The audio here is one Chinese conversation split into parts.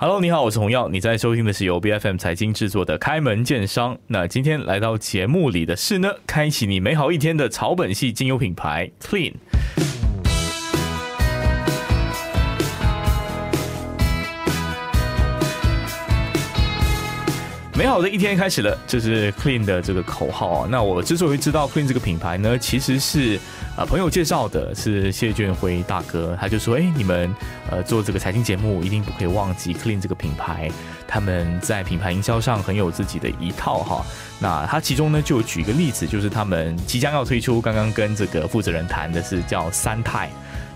Hello，你好，我是洪耀，你在收听的是由 B F M 财经制作的《开门见商》。那今天来到节目里的是呢，开启你美好一天的草本系精油品牌 Clean。美好的一天开始了，这是 Clean 的这个口号啊。那我之所以知道 Clean 这个品牌呢，其实是啊朋友介绍的，是谢俊辉大哥，他就说：“哎，你们呃做这个财经节目，一定不可以忘记 Clean 这个品牌，他们在品牌营销上很有自己的一套哈。”那他其中呢就举一个例子，就是他们即将要推出，刚刚跟这个负责人谈的是叫三泰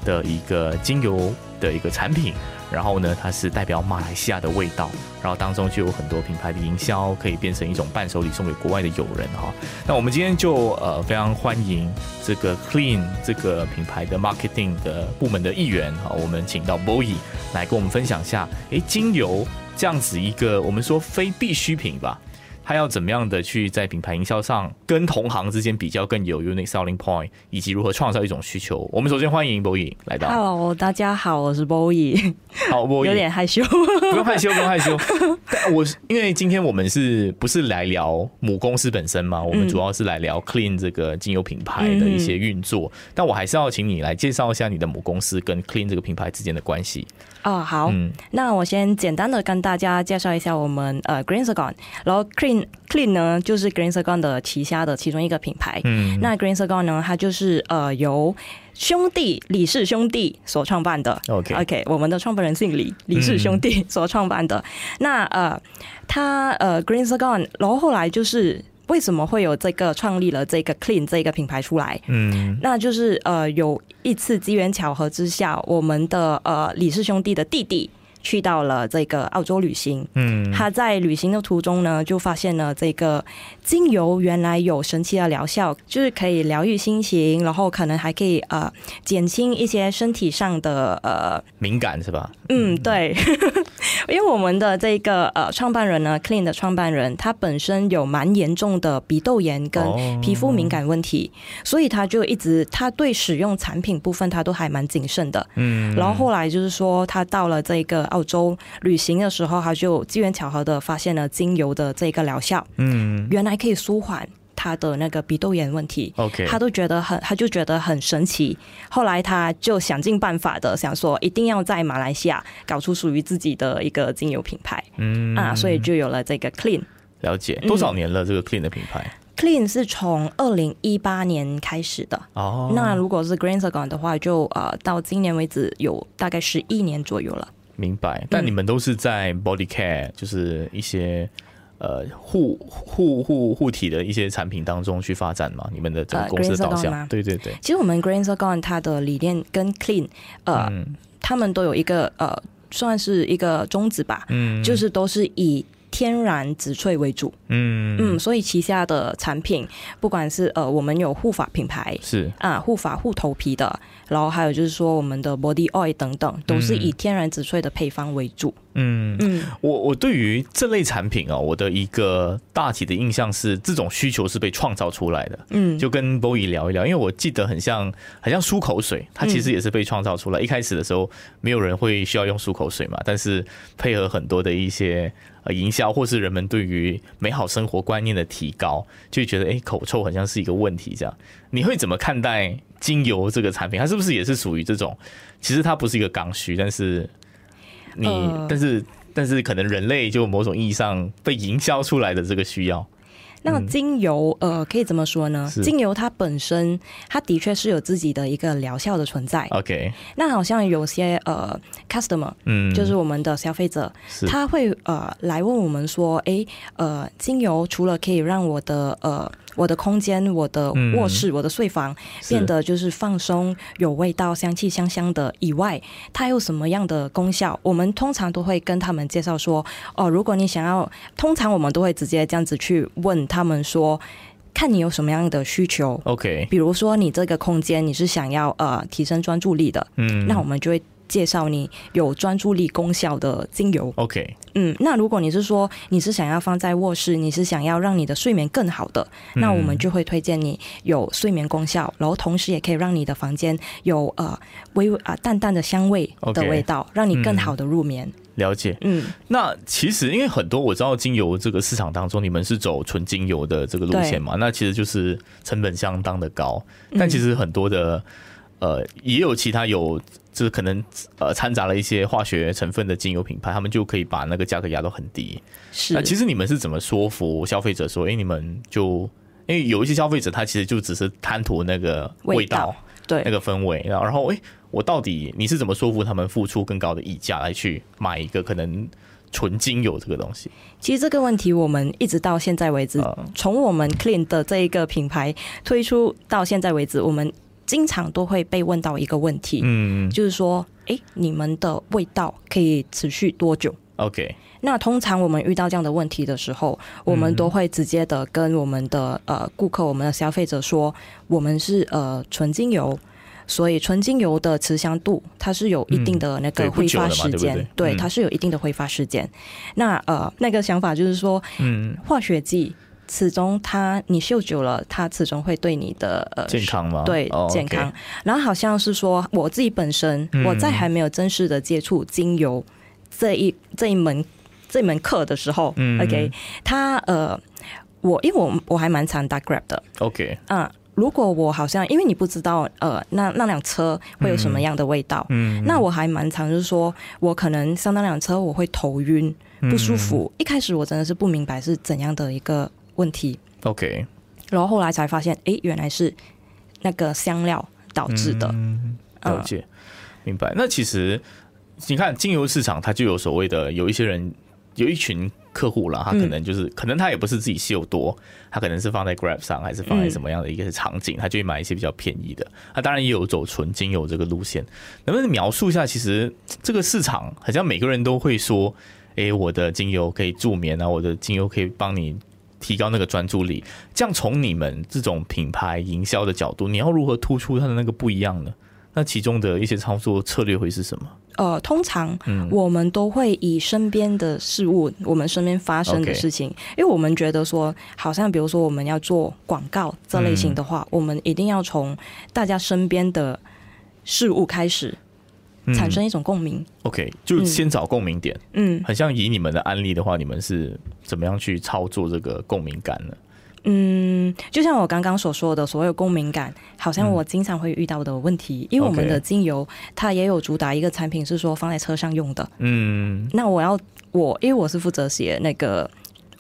的一个精油的一个产品。然后呢，它是代表马来西亚的味道，然后当中就有很多品牌的营销可以变成一种伴手礼送给国外的友人哈。那我们今天就呃非常欢迎这个 Clean 这个品牌的 marketing 的部门的一员哈，我们请到 Boy 来跟我们分享一下，哎，精油这样子一个我们说非必需品吧。他要怎么样的去在品牌营销上跟同行之间比较更有 unique selling point，以及如何创造一种需求？我们首先欢迎 Boy 来到。Hello，大家好，我是 Boy。好，Boy 有点害羞，不用害羞，不用害羞。我因为今天我们是不是来聊母公司本身嘛？我们主要是来聊 Clean 这个精油品牌的一些运作。但我还是要请你来介绍一下你的母公司跟 Clean 这个品牌之间的关系。哦，好，那我先简单的跟大家介绍一下我们呃 Green Sagon，然后 Clean Clean 呢就是 Green Sagon 的旗下的其中一个品牌。嗯，那 Green Sagon 呢，它就是呃由兄弟李氏兄弟所创办的。OK OK，我们的创办人姓李，李氏兄弟所创办的。那呃，他呃 Green Sagon，然后后来就是。为什么会有这个创立了这个 Clean 这个品牌出来？嗯，那就是呃，有一次机缘巧合之下，我们的呃李氏兄弟的弟弟。去到了这个澳洲旅行，嗯，他在旅行的途中呢，就发现了这个精油原来有神奇的疗效，就是可以疗愈心情，然后可能还可以呃减轻一些身体上的呃敏感，是吧？嗯，对，因为我们的这个呃创办人呢，Clean 的创办人，他本身有蛮严重的鼻窦炎跟皮肤敏感问题，所以他就一直他对使用产品部分他都还蛮谨慎的，嗯，然后后来就是说他到了这个。澳洲旅行的时候，他就机缘巧合的发现了精油的这个疗效，嗯，原来可以舒缓他的那个鼻窦炎问题。OK，他都觉得很，他就觉得很神奇。后来他就想尽办法的想说，一定要在马来西亚搞出属于自己的一个精油品牌。嗯啊，所以就有了这个 Clean。了解多少年了？这个 Clean 的品牌？Clean 是从二零一八年开始的。哦，那如果是 Green s a g o n 的话，就呃到今年为止有大概十一年左右了。明白，但你们都是在 body care，就是一些呃护护护护体的一些产品当中去发展嘛？你们的整个公司导向？对对对。其实我们 Green s a g o n 它的理念跟 Clean，呃，他们都有一个呃，算是一个宗旨吧，嗯，就是都是以。天然植萃为主，嗯嗯，所以旗下的产品，不管是呃，我们有护发品牌是啊，护发护头皮的，然后还有就是说我们的 body oil 等等，都是以天然植萃的配方为主。嗯嗯，我我对于这类产品啊，我的一个大体的印象是，这种需求是被创造出来的。嗯，就跟 Boy 聊一聊，因为我记得很像很像漱口水，它其实也是被创造出来。一开始的时候，没有人会需要用漱口水嘛，但是配合很多的一些。呃，营销或是人们对于美好生活观念的提高，就觉得哎，口臭好像是一个问题。这样，你会怎么看待精油这个产品？它是不是也是属于这种？其实它不是一个刚需，但是你，但是，但是可能人类就某种意义上被营销出来的这个需要。那精油，呃，可以怎么说呢？精油它本身，它的确是有自己的一个疗效的存在。OK，那好像有些呃，customer，嗯，就是我们的消费者，他会呃来问我们说，哎，呃，精油除了可以让我的呃。我的空间，我的卧室，我的睡房变得就是放松、有味道、香气香香的。以外，它有什么样的功效？我们通常都会跟他们介绍说：哦，如果你想要，通常我们都会直接这样子去问他们说，看你有什么样的需求。OK，比如说你这个空间你是想要呃提升专注力的，嗯，那我们就会。介绍你有专注力功效的精油。OK，嗯，那如果你是说你是想要放在卧室，你是想要让你的睡眠更好的，那我们就会推荐你有睡眠功效，然后同时也可以让你的房间有呃微微啊淡淡的香味的味道，让你更好的入眠。了解，嗯，那其实因为很多我知道精油这个市场当中，你们是走纯精油的这个路线嘛，那其实就是成本相当的高，但其实很多的呃也有其他有就是可能呃掺杂了一些化学成分的精油品牌，他们就可以把那个价格压到很低。是，那其实你们是怎么说服消费者说，哎，你们就因为有一些消费者他其实就只是贪图那个味道，对那个氛围，然后然后哎。我到底你是怎么说服他们付出更高的溢价来去买一个可能纯精油这个东西？其实这个问题我们一直到现在为止，从我们 Clean 的这一个品牌推出到现在为止，我们经常都会被问到一个问题，嗯，就是说，哎，你们的味道可以持续多久？OK，那通常我们遇到这样的问题的时候，我们都会直接的跟我们的呃顾客、我们的消费者说，我们是呃纯精油。所以纯精油的持香度，它是有一定的那个挥发时间，对，它是有一定的挥发时间。那呃，那个想法就是说，嗯，化学剂始终它你嗅久了，它始终会对你的呃健康吗？对，健康。然后好像是说，我自己本身我在还没有正式的接触精油这一这一门这一门课的时候，OK，它呃，我因为我我还蛮常打 Grab 的，OK，嗯。如果我好像，因为你不知道，呃，那那辆车会有什么样的味道，嗯，那我还蛮常就是说，我可能上那辆车我会头晕不舒服。一开始我真的是不明白是怎样的一个问题，OK，然后后来才发现，哎，原来是那个香料导致的。嗯了解，明白。那其实你看精油市场，它就有所谓的，有一些人有一群。客户了，他可能就是，可能他也不是自己吸有多，他可能是放在 Grab 上，还是放在什么样的一个场景，他就会买一些比较便宜的。他当然也有走纯精油这个路线，能不能描述一下？其实这个市场好像每个人都会说，哎，我的精油可以助眠啊，我的精油可以帮你提高那个专注力。这样从你们这种品牌营销的角度，你要如何突出它的那个不一样呢？那其中的一些操作策略会是什么？呃，通常我们都会以身边的事物，我们身边发生的事情，因为我们觉得说，好像比如说我们要做广告这类型的话，我们一定要从大家身边的事物开始产生一种共鸣。OK，就先找共鸣点。嗯，很像以你们的案例的话，你们是怎么样去操作这个共鸣感呢？嗯，就像我刚刚所说的，所有共鸣感，好像我经常会遇到的问题。因为我们的精油，它也有主打一个产品是说放在车上用的。嗯，那我要我，因为我是负责写那个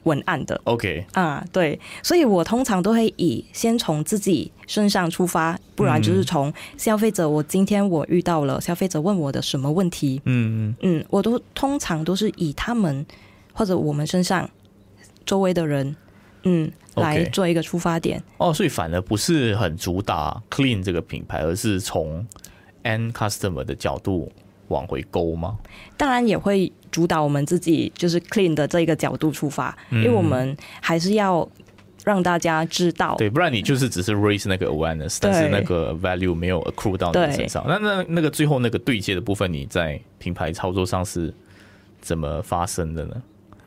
文案的。OK，啊，对，所以我通常都会以先从自己身上出发，不然就是从消费者。我今天我遇到了消费者问我的什么问题？嗯嗯，我都通常都是以他们或者我们身上周围的人。嗯，来做一个出发点哦，所以反而不是很主打 clean 这个品牌，而是从 end customer 的角度往回勾吗？当然也会主导我们自己就是 clean 的这一个角度出发，因为我们还是要让大家知道，对，不然你就是只是 raise 那个 awareness，但是那个 value 没有 accrue 到你身上。那那那个最后那个对接的部分，你在品牌操作上是怎么发生的呢？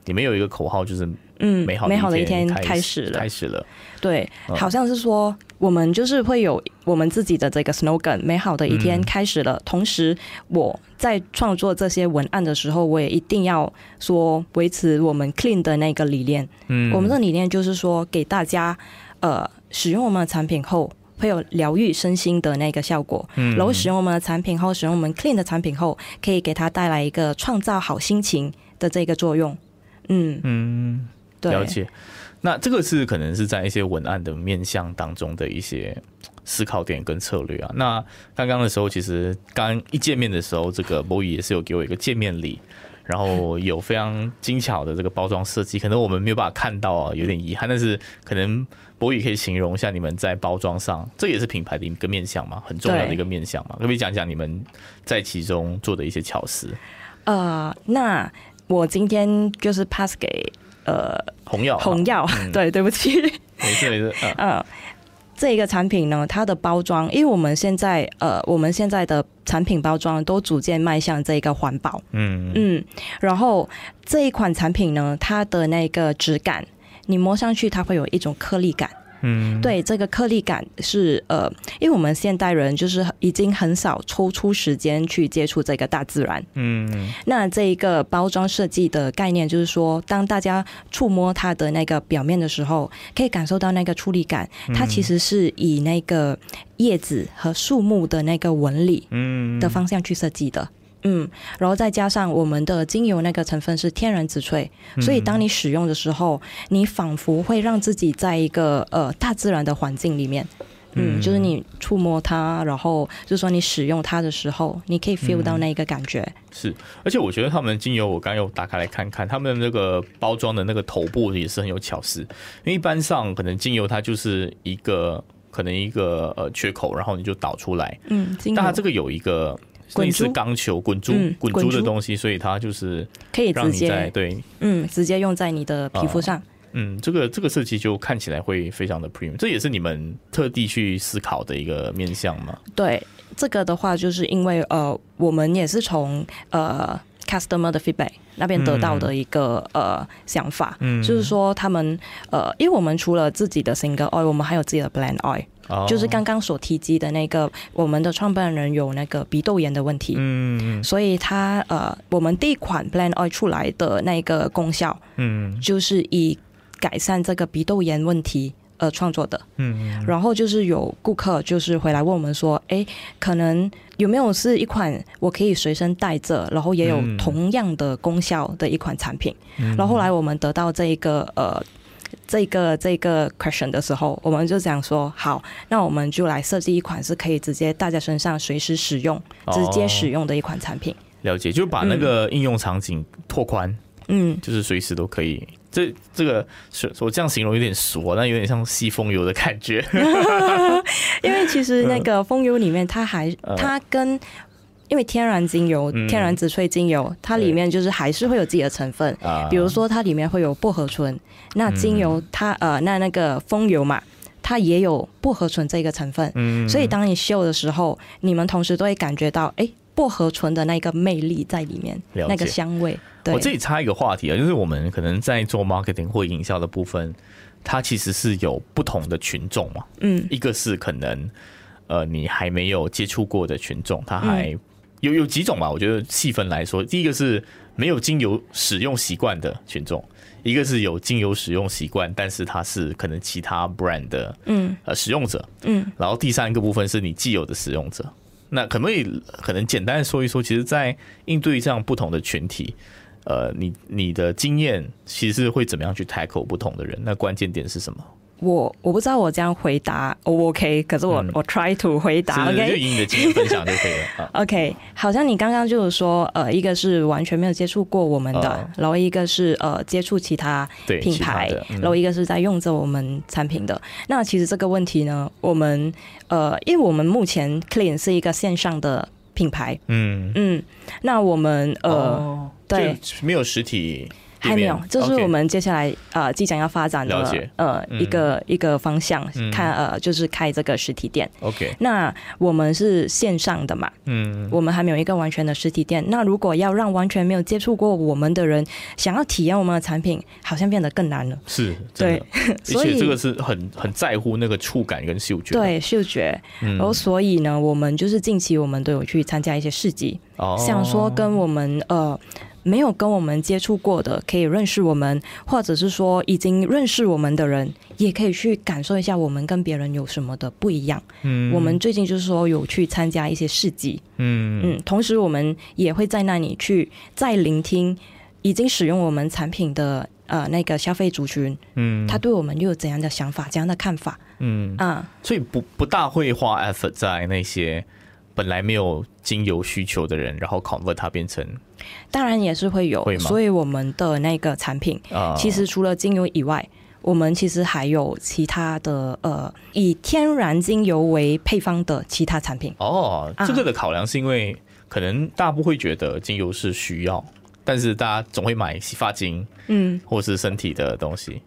你们有一个口号就是。嗯，美好美好的一天开始了，开始了。对，好像是说我们就是会有我们自己的这个 slogan，美好的一天开始了。同时，我在创作这些文案的时候，我也一定要说维持我们 clean 的那个理念。嗯，我们的理念就是说，给大家呃使用我们的产品后，会有疗愈身心的那个效果。嗯，然后使用我们的产品后，使用我们 clean 的产品后，可以给他带来一个创造好心情的这个作用。嗯嗯。了解，那这个是可能是在一些文案的面向当中的一些思考点跟策略啊。那刚刚的时候，其实刚一见面的时候，这个博宇也是有给我一个见面礼，然后有非常精巧的这个包装设计，可能我们没有办法看到啊，有点遗憾。但是可能博宇可以形容一下你们在包装上，这也是品牌的一个面向嘛，很重要的一个面向嘛，可不可以讲讲你们在其中做的一些巧思？呃，那我今天就是 pass 给。呃，红药，红药，对，对不起，没事没事，嗯，这一个产品呢，它的包装，因为我们现在呃，我们现在的产品包装都逐渐迈向这个环保，嗯。嗯，然后这一款产品呢，它的那个质感，你摸上去它会有一种颗粒感，嗯，对，这个颗粒感是呃，因为我们现代人就是已经很少抽出时间去接触这个大自然。嗯，那这一个包装设计的概念就是说，当大家触摸它的那个表面的时候，可以感受到那个触力感，它其实是以那个叶子和树木的那个纹理的方向去设计的。嗯，然后再加上我们的精油那个成分是天然植萃，所以当你使用的时候，你仿佛会让自己在一个呃大自然的环境里面。嗯，就是你触摸它，然后就是说你使用它的时候，你可以 feel 到那一个感觉。是，而且我觉得他们的精油，我刚刚又打开来看看，他们那个包装的那个头部也是很有巧思。因为一般上可能精油它就是一个可能一个呃缺口，然后你就导出来。嗯，但它这个有一个。类似钢球滚珠滚珠的东西，所以它就是可以直接对，嗯，直接用在你的皮肤上。嗯，这个这个设计就看起来会非常的 premium，这也是你们特地去思考的一个面向吗？对，这个的话就是因为呃，我们也是从呃 customer 的 feedback 那边得到的一个呃想法，嗯，就是说他们呃，因为我们除了自己的 single oil，我们还有自己的 blend oil。就是刚刚所提及的那个，我们的创办人有那个鼻窦炎的问题，嗯，所以他呃，我们第一款 Blend Oil 出来的那个功效，嗯，就是以改善这个鼻窦炎问题而创作的，嗯，然后就是有顾客就是回来问我们说，哎，可能有没有是一款我可以随身带着，然后也有同样的功效的一款产品，然后后来我们得到这一个呃。这个这个 question 的时候，我们就想说，好，那我们就来设计一款是可以直接带在身上随时使用、直接使用的一款产品。了解，就把那个应用场景拓宽，嗯，就是随时都可以。这这个是我这样形容有点俗，但有点像吸风油的感觉。因为其实那个风油里面，它还它跟。因为天然精油、天然植萃精油，它里面就是还是会有自己的成分，比如说它里面会有薄荷醇。那精油它呃，那那个风油嘛，它也有薄荷醇这个成分。嗯，所以当你嗅的时候，你们同时都会感觉到，哎，薄荷醇的那个魅力在里面，那个香味。我这里插一个话题啊，就是我们可能在做 marketing 或营销的部分，它其实是有不同的群众嘛。嗯，一个是可能呃你还没有接触过的群众，他还。有有几种吧，我觉得细分来说，第一个是没有精油使用习惯的群众，一个是有精油使用习惯，但是他是可能其他 brand 的嗯呃使用者嗯，然后第三个部分是你既有的使用者，那可不可以可能简单说一说，其实，在应对这样不同的群体，呃，你你的经验其实会怎么样去 tackle 不同的人？那关键点是什么？我我不知道我这样回答 O OK，可是我我 try to 回答 OK，就以你的经验分享就可以了。OK，好像你刚刚就是说，呃，一个是完全没有接触过我们的，然后一个是呃接触其他品牌，然后一个是在用着我们产品的。那其实这个问题呢，我们呃，因为我们目前 Clean 是一个线上的品牌，嗯嗯，那我们呃对没有实体。还没有，这是我们接下来呃即将要发展的呃一个一个方向，看呃就是开这个实体店。OK，那我们是线上的嘛，嗯，我们还没有一个完全的实体店。那如果要让完全没有接触过我们的人想要体验我们的产品，好像变得更难了。是，对，所以这个是很很在乎那个触感跟嗅觉。对，嗅觉。然后所以呢，我们就是近期我们都有去参加一些市集，想说跟我们呃。没有跟我们接触过的，可以认识我们，或者是说已经认识我们的人，也可以去感受一下我们跟别人有什么的不一样。嗯，我们最近就是说有去参加一些市集，嗯嗯，同时我们也会在那里去再聆听已经使用我们产品的呃那个消费族群，嗯，他对我们又有怎样的想法、怎样的看法？嗯啊，所以不不大会花 effort 在那些。本来没有精油需求的人，然后 convert 它变成，当然也是会有，所以我们的那个产品，其实除了精油以外，我们其实还有其他的呃，以天然精油为配方的其他产品。哦，这个的考量是因为可能大部会觉得精油是需要，但是大家总会买洗发精，嗯，或是身体的东西，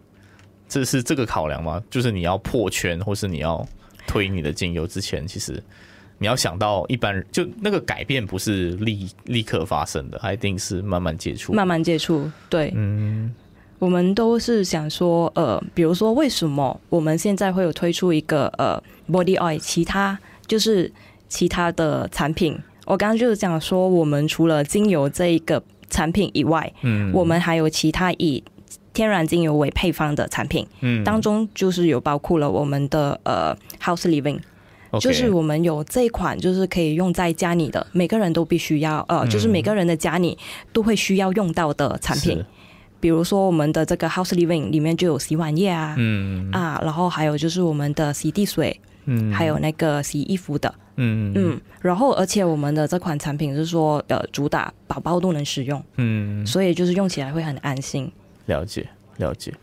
这是这个考量吗？就是你要破圈，或是你要推你的精油之前，其实。你要想到一般人，就那个改变不是立立刻发生的，它一定是慢慢接触，慢慢接触。对，嗯，我们都是想说，呃，比如说为什么我们现在会有推出一个呃 body oil，其他就是其他的产品。我刚刚就是讲说，我们除了精油这一个产品以外，嗯，我们还有其他以天然精油为配方的产品，嗯，当中就是有包括了我们的呃 house living。就是我们有这一款，就是可以用在家里的，每个人都必须要，呃，就是每个人的家里都会需要用到的产品。比如说我们的这个 House Living 里面就有洗碗液啊，嗯。啊，然后还有就是我们的洗地水，嗯，还有那个洗衣服的，嗯。嗯，然后而且我们的这款产品是说，呃，主打宝宝都能使用，嗯，所以就是用起来会很安心。了解，了解。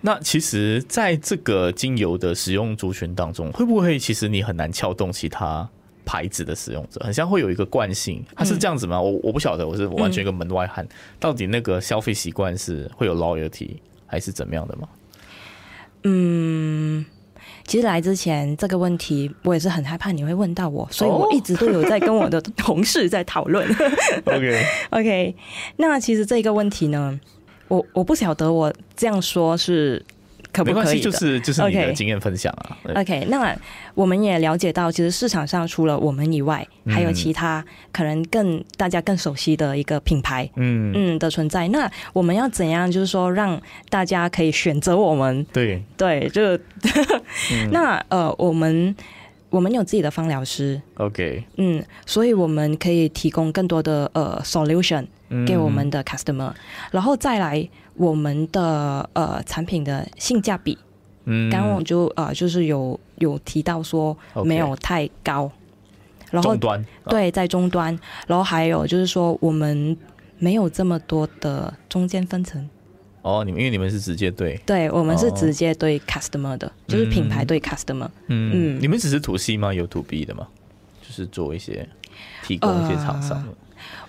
那其实，在这个精油的使用族群当中，会不会其实你很难撬动其他牌子的使用者？很像会有一个惯性，它是这样子吗？我我不晓得，我是完全一个门外汉。到底那个消费习惯是会有 loyalty 还是怎么样的吗？嗯，其实来之前这个问题，我也是很害怕你会问到我，所以我一直都有在跟我的同事在讨论。OK OK，那其实这个问题呢？我我不晓得我这样说是可不可以就是就是你的经验分享啊。OK，那我们也了解到，其实市场上除了我们以外，还有其他可能更大家更熟悉的一个品牌，嗯嗯的存在。那我们要怎样，就是说让大家可以选择我们？对对，就 那呃，我们我们有自己的芳疗师，OK，嗯，所以我们可以提供更多的呃 solution。给我们的 customer，然后再来我们的呃产品的性价比，嗯，刚刚我就呃就是有有提到说没有太高，然后端。对在终端，然后还有就是说我们没有这么多的中间分层。哦，你们因为你们是直接对，对我们是直接对 customer 的，就是品牌对 customer。嗯，你们只是 to C 吗？有 to B 的吗？就是做一些提供一些厂商。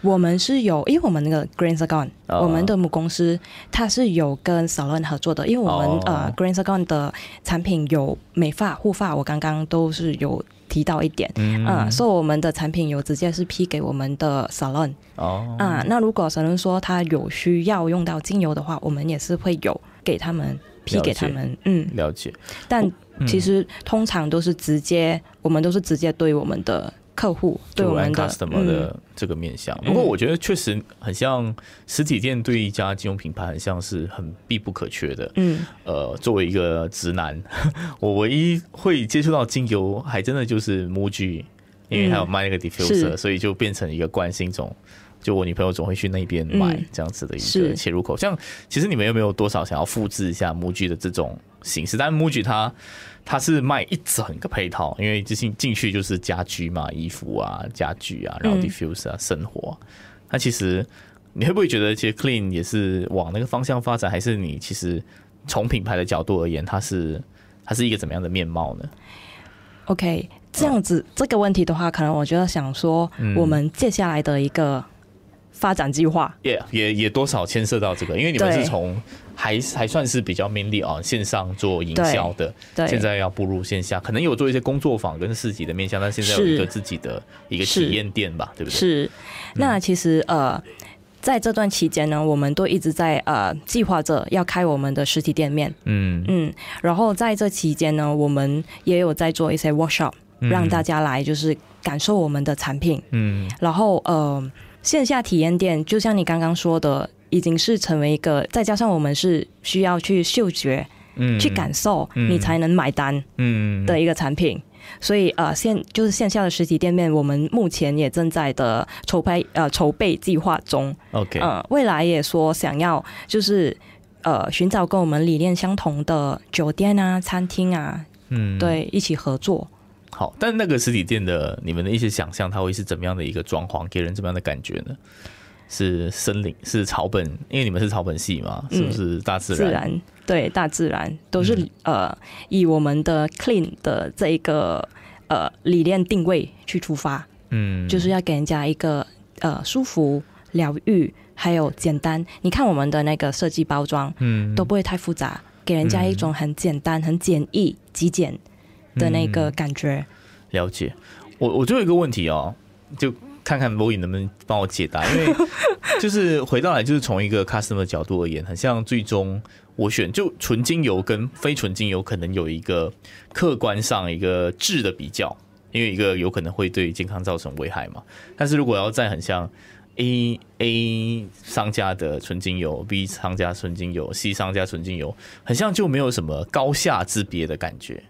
我们是有，因为我们那个 Green Sagon，我们的母公司它是有跟 Salon 合作的，因为我们呃 Green Sagon 的产品有美发、护发，我刚刚都是有提到一点，嗯，所以我们的产品有直接是批给我们的 Salon，哦，啊，那如果 Salon 说他有需要用到精油的话，我们也是会有给他们批给他们，嗯，了解，但其实通常都是直接，我们都是直接对我们的。客户对我们的 customer 的这个面向，不过我觉得确实很像实体店对一家金融品牌，很像是很必不可缺的。嗯，呃，作为一个直男，我唯一会接触到精油，还真的就是 Muji，因为还有卖那个 diffuser，所以就变成一个关心种。就我女朋友总会去那边买这样子的一个切入口。像其实你们有没有多少想要复制一下 Muji 的这种形式？但 Muji 它它是卖一整个配套，因为进进去就是家居嘛，衣服啊、家具啊，然后 diffuse 啊、生活。那其实你会不会觉得，其实 clean 也是往那个方向发展？还是你其实从品牌的角度而言，它是它是一个怎么样的面貌呢？OK，这样子这个问题的话，可能我觉得想说，我们接下来的一个。发展计划也也也多少牵涉到这个，因为你们是从还还算是比较 mainly 啊线上做营销的，对现在要步入线下，可能有做一些工作坊跟市集的面向，但现在有一个自己的一个体验店吧，对不对？是。那其实呃，在这段期间呢，我们都一直在呃计划着要开我们的实体店面，嗯嗯。然后在这期间呢，我们也有在做一些 workshop，让大家来就是感受我们的产品，嗯。然后呃。线下体验店就像你刚刚说的，已经是成为一个，再加上我们是需要去嗅觉，嗯，去感受，你才能买单，嗯，的一个产品。所以呃，线就是线下的实体店面，我们目前也正在的筹备呃筹备计划中。OK，嗯，未来也说想要就是呃寻找跟我们理念相同的酒店啊、餐厅啊，嗯，对，一起合作。好，但那个实体店的你们的一些想象，它会是怎么样的一个装潢，给人怎么样的感觉呢？是森林，是草本，因为你们是草本系嘛，是不是大自然？自然对，大自然都是呃以我们的 clean 的这一个呃理念定位去出发，嗯，就是要给人家一个呃舒服、疗愈，还有简单。你看我们的那个设计包装，嗯，都不会太复杂，给人家一种很简单、很简易、极简。的那个感觉，了解。我我就有一个问题哦，就看看罗颖能不能帮我解答，因为 就是回到来就是从一个 customer 角度而言，很像最终我选就纯精油跟非纯精油可能有一个客观上一个质的比较，因为一个有可能会对健康造成危害嘛。但是如果要再很像 A A 商家的纯精油，B 商家纯精油，C 商家纯精油，很像就没有什么高下之别的感觉。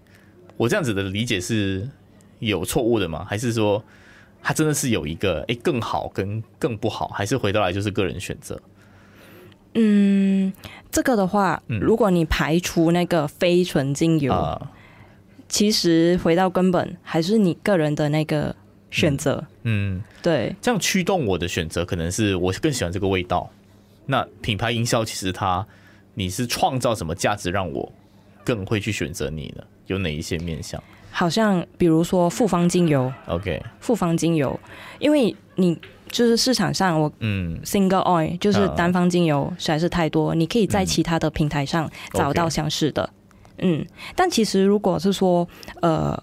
我这样子的理解是有错误的吗？还是说它真的是有一个诶更好跟更不好？还是回到来就是个人选择？嗯，这个的话，如果你排除那个非纯精油，其实回到根本还是你个人的那个选择。嗯，对，这样驱动我的选择可能是我更喜欢这个味道。那品牌营销其实它你是创造什么价值让我更会去选择你呢？有哪一些面向？好像比如说复方精油，OK，复方精油，因为你就是市场上我嗯，single oil 就是单方精油实在是太多，你可以在其他的平台上找到相似的，嗯，但其实如果是说呃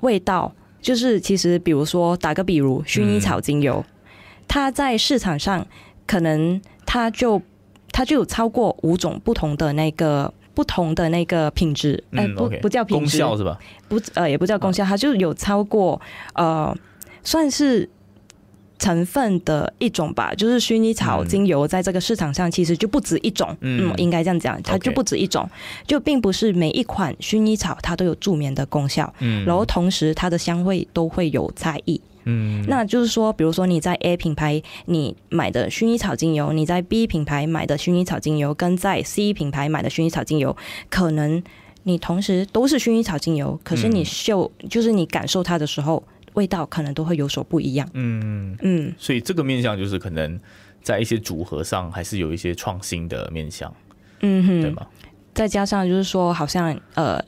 味道，就是其实比如说打个比如薰衣草精油，它在市场上可能它就它就有超过五种不同的那个。不同的那个品质，哎，不不叫品质，功效是吧？不，呃，也不叫功效，它就有超过呃，算是成分的一种吧。就是薰衣草精油在这个市场上其实就不止一种，嗯，应该这样讲，它就不止一种，就并不是每一款薰衣草它都有助眠的功效，嗯，然后同时它的香味都会有差异。嗯，那就是说，比如说你在 A 品牌你买的薰衣草精油，你在 B 品牌买的薰衣草精油，跟在 C 品牌买的薰衣草精油，可能你同时都是薰衣草精油，可是你嗅就是你感受它的时候，味道可能都会有所不一样。嗯嗯，所以这个面向就是可能在一些组合上还是有一些创新的面向。嗯哼，对吗？再加上就是说，好像呃。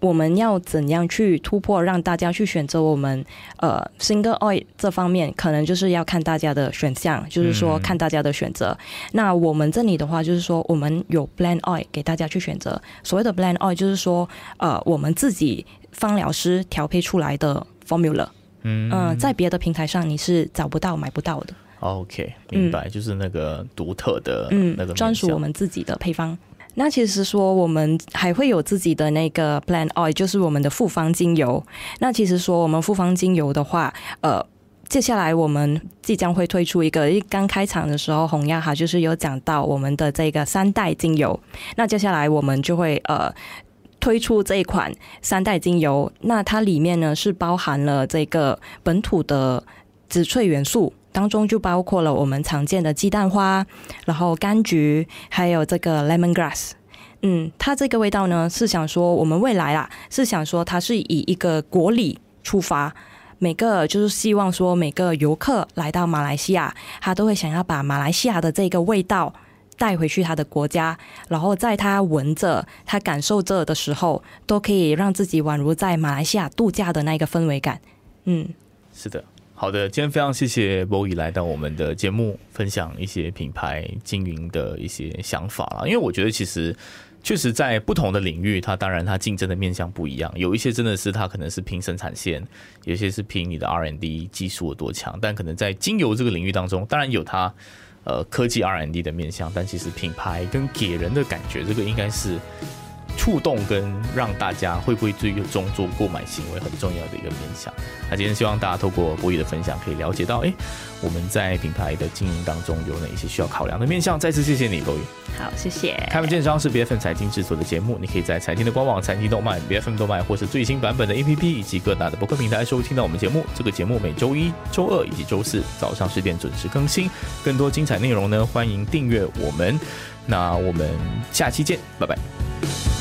我们要怎样去突破，让大家去选择我们呃 single oil 这方面，可能就是要看大家的选项，就是说看大家的选择。那我们这里的话，就是说我们有 blend oil 给大家去选择。所谓的 blend oil 就是说，呃，我们自己芳疗师调配出来的 formula。嗯，在别的平台上你是找不到、买不到的。OK，明白，就是那个独特的，嗯，那个专属我们自己的配方。那其实说我们还会有自己的那个 plan oil，就是我们的复方精油。那其实说我们复方精油的话，呃，接下来我们即将会推出一个，一刚开场的时候，洪亚哈就是有讲到我们的这个三代精油。那接下来我们就会呃推出这一款三代精油。那它里面呢是包含了这个本土的紫萃元素。当中就包括了我们常见的鸡蛋花，然后柑橘，还有这个 lemongrass。嗯，它这个味道呢，是想说我们未来啊，是想说它是以一个国礼出发，每个就是希望说每个游客来到马来西亚，他都会想要把马来西亚的这个味道带回去他的国家，然后在他闻着、他感受着的时候，都可以让自己宛如在马来西亚度假的那个氛围感。嗯，是的。好的，今天非常谢谢 b o 来到我们的节目，分享一些品牌经营的一些想法啦。因为我觉得其实确实在不同的领域，它当然它竞争的面向不一样，有一些真的是它可能是拼生产线，有些是拼你的 R&D 技术有多强。但可能在精油这个领域当中，当然有它呃科技 R&D 的面向，但其实品牌跟给人的感觉，这个应该是。触动跟让大家会不会最终做购买行为很重要的一个面向。那今天希望大家透过博宇的分享，可以了解到，哎，我们在品牌的经营当中有哪一些需要考量的面向。再次谢谢你，博宇。好，谢谢。开门见商是 B F M 财经制作的节目，你可以在财经的官网财经动漫 B F M 动漫，或是最新版本的 A P P 以及各大的博客平台收听到我们节目。这个节目每周一、周二以及周四早上十点准时更新。更多精彩内容呢，欢迎订阅我们。那我们下期见，拜拜。